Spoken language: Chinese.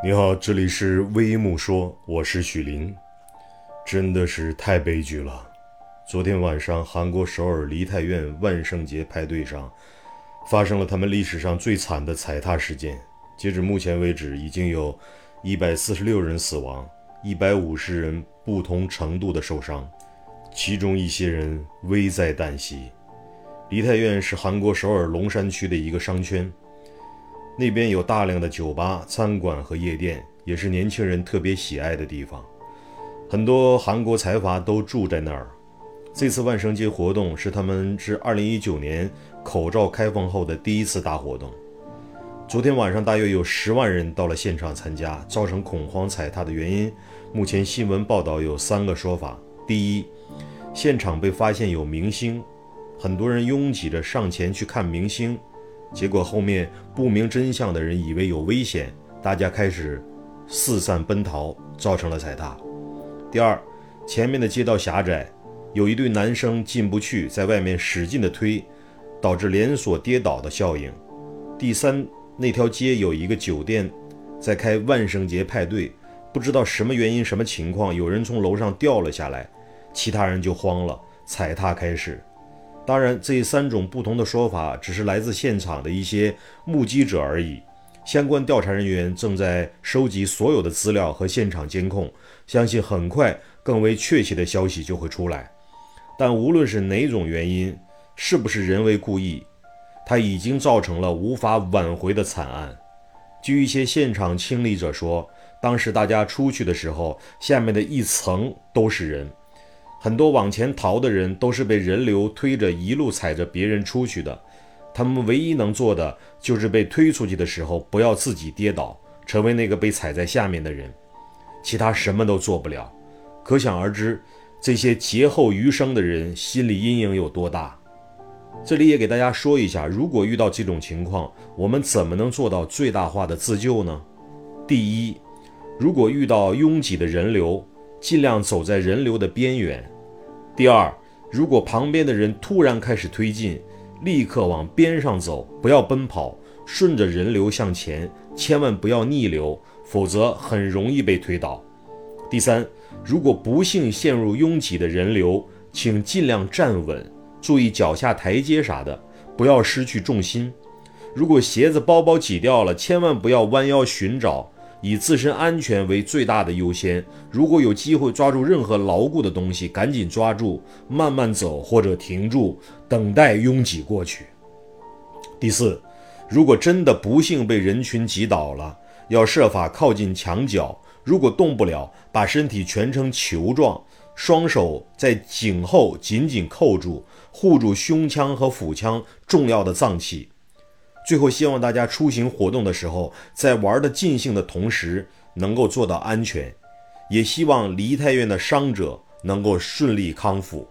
你好，这里是微木说，我是许林。真的是太悲剧了。昨天晚上，韩国首尔梨泰院万圣节派对上，发生了他们历史上最惨的踩踏事件。截止目前为止，已经有一百四十六人死亡，一百五十人不同程度的受伤，其中一些人危在旦夕。梨泰院是韩国首尔龙山区的一个商圈。那边有大量的酒吧、餐馆和夜店，也是年轻人特别喜爱的地方。很多韩国财阀都住在那儿。这次万圣节活动是他们自2019年口罩开放后的第一次大活动。昨天晚上大约有十万人到了现场参加，造成恐慌踩踏的原因，目前新闻报道有三个说法：第一，现场被发现有明星，很多人拥挤着上前去看明星。结果后面不明真相的人以为有危险，大家开始四散奔逃，造成了踩踏。第二，前面的街道狭窄，有一对男生进不去，在外面使劲的推，导致连锁跌倒的效应。第三，那条街有一个酒店在开万圣节派对，不知道什么原因、什么情况，有人从楼上掉了下来，其他人就慌了，踩踏开始。当然，这三种不同的说法只是来自现场的一些目击者而已。相关调查人员正在收集所有的资料和现场监控，相信很快更为确切的消息就会出来。但无论是哪种原因，是不是人为故意，它已经造成了无法挽回的惨案。据一些现场亲历者说，当时大家出去的时候，下面的一层都是人。很多往前逃的人都是被人流推着一路踩着别人出去的，他们唯一能做的就是被推出去的时候不要自己跌倒，成为那个被踩在下面的人，其他什么都做不了。可想而知，这些劫后余生的人心理阴影有多大。这里也给大家说一下，如果遇到这种情况，我们怎么能做到最大化的自救呢？第一，如果遇到拥挤的人流，尽量走在人流的边缘。第二，如果旁边的人突然开始推进，立刻往边上走，不要奔跑，顺着人流向前，千万不要逆流，否则很容易被推倒。第三，如果不幸陷入拥挤的人流，请尽量站稳，注意脚下台阶啥的，不要失去重心。如果鞋子、包包挤掉了，千万不要弯腰寻找。以自身安全为最大的优先。如果有机会抓住任何牢固的东西，赶紧抓住，慢慢走或者停住，等待拥挤过去。第四，如果真的不幸被人群挤倒了，要设法靠近墙角。如果动不了，把身体蜷成球状，双手在颈后紧紧扣住，护住胸腔和腹腔重要的脏器。最后，希望大家出行活动的时候，在玩的尽兴的同时，能够做到安全，也希望梨泰院的伤者能够顺利康复。